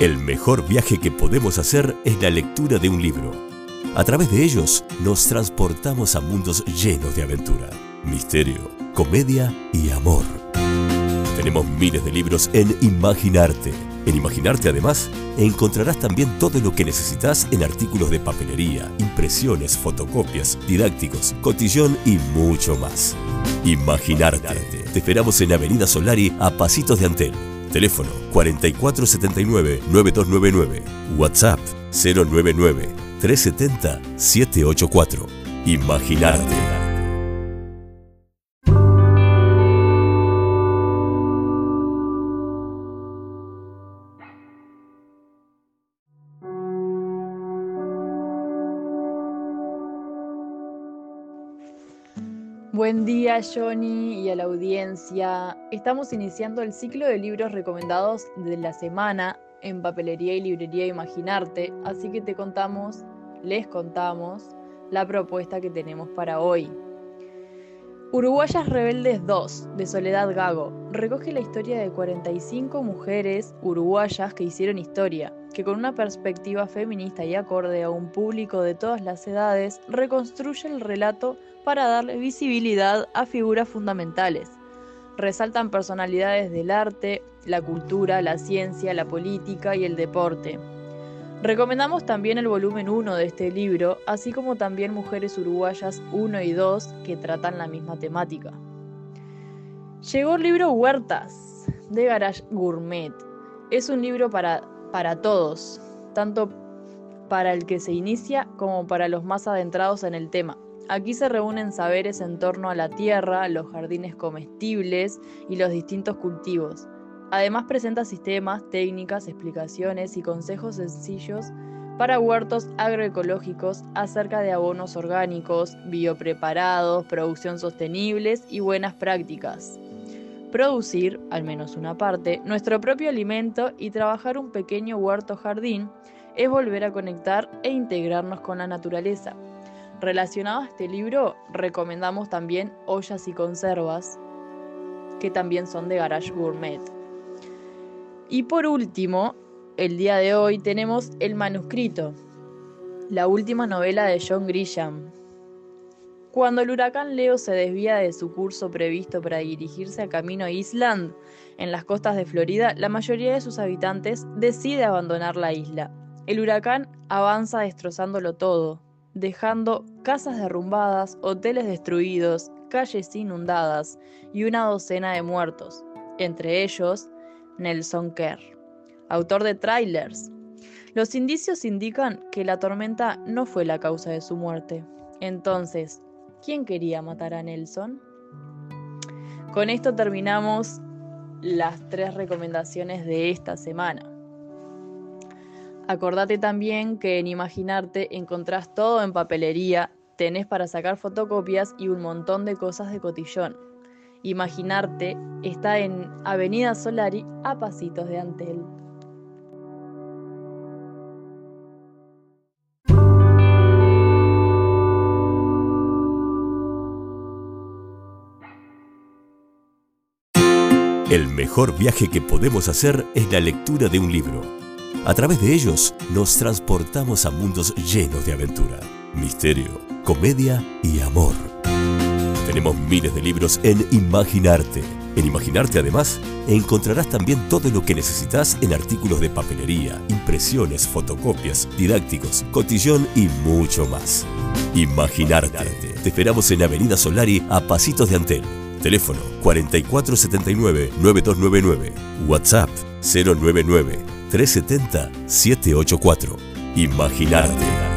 El mejor viaje que podemos hacer es la lectura de un libro. A través de ellos nos transportamos a mundos llenos de aventura, misterio, comedia y amor. Tenemos miles de libros en Imaginarte. En Imaginarte además encontrarás también todo lo que necesitas en artículos de papelería, impresiones, fotocopias, didácticos, cotillón y mucho más. Imaginarte. Te esperamos en Avenida Solari a Pasitos de Antel. Teléfono 4479-9299. WhatsApp 099-370-784. Imaginarte. Buen día Johnny y a la audiencia. Estamos iniciando el ciclo de libros recomendados de la semana en Papelería y Librería Imaginarte, así que te contamos, les contamos, la propuesta que tenemos para hoy. Uruguayas Rebeldes 2, de Soledad Gago, recoge la historia de 45 mujeres uruguayas que hicieron historia, que con una perspectiva feminista y acorde a un público de todas las edades, reconstruye el relato para darle visibilidad a figuras fundamentales. Resaltan personalidades del arte, la cultura, la ciencia, la política y el deporte. Recomendamos también el volumen 1 de este libro, así como también Mujeres Uruguayas 1 y 2 que tratan la misma temática. Llegó el libro Huertas de Garage Gourmet. Es un libro para, para todos, tanto para el que se inicia como para los más adentrados en el tema. Aquí se reúnen saberes en torno a la tierra, los jardines comestibles y los distintos cultivos. Además presenta sistemas, técnicas, explicaciones y consejos sencillos para huertos agroecológicos acerca de abonos orgánicos, biopreparados, producción sostenibles y buenas prácticas. Producir, al menos una parte, nuestro propio alimento y trabajar un pequeño huerto jardín es volver a conectar e integrarnos con la naturaleza. Relacionado a este libro, recomendamos también Ollas y Conservas, que también son de Garage Gourmet. Y por último, el día de hoy tenemos El manuscrito, la última novela de John Grisham. Cuando el huracán Leo se desvía de su curso previsto para dirigirse a camino a Island, en las costas de Florida, la mayoría de sus habitantes decide abandonar la isla. El huracán avanza destrozándolo todo, dejando casas derrumbadas, hoteles destruidos, calles inundadas y una docena de muertos, entre ellos Nelson Kerr, autor de trailers. Los indicios indican que la tormenta no fue la causa de su muerte. Entonces, ¿quién quería matar a Nelson? Con esto terminamos las tres recomendaciones de esta semana. Acordate también que en Imaginarte encontrás todo en papelería, tenés para sacar fotocopias y un montón de cosas de cotillón. Imaginarte está en Avenida Solari a pasitos de Antel. El mejor viaje que podemos hacer es la lectura de un libro. A través de ellos nos transportamos a mundos llenos de aventura, misterio, comedia y amor. Tenemos miles de libros en Imaginarte. En Imaginarte además encontrarás también todo lo que necesitas en artículos de papelería, impresiones, fotocopias, didácticos, cotillón y mucho más. Imaginarte. Te esperamos en Avenida Solari a Pasitos de Antel. Teléfono 4479-9299. WhatsApp 099 370 784. Imaginarte.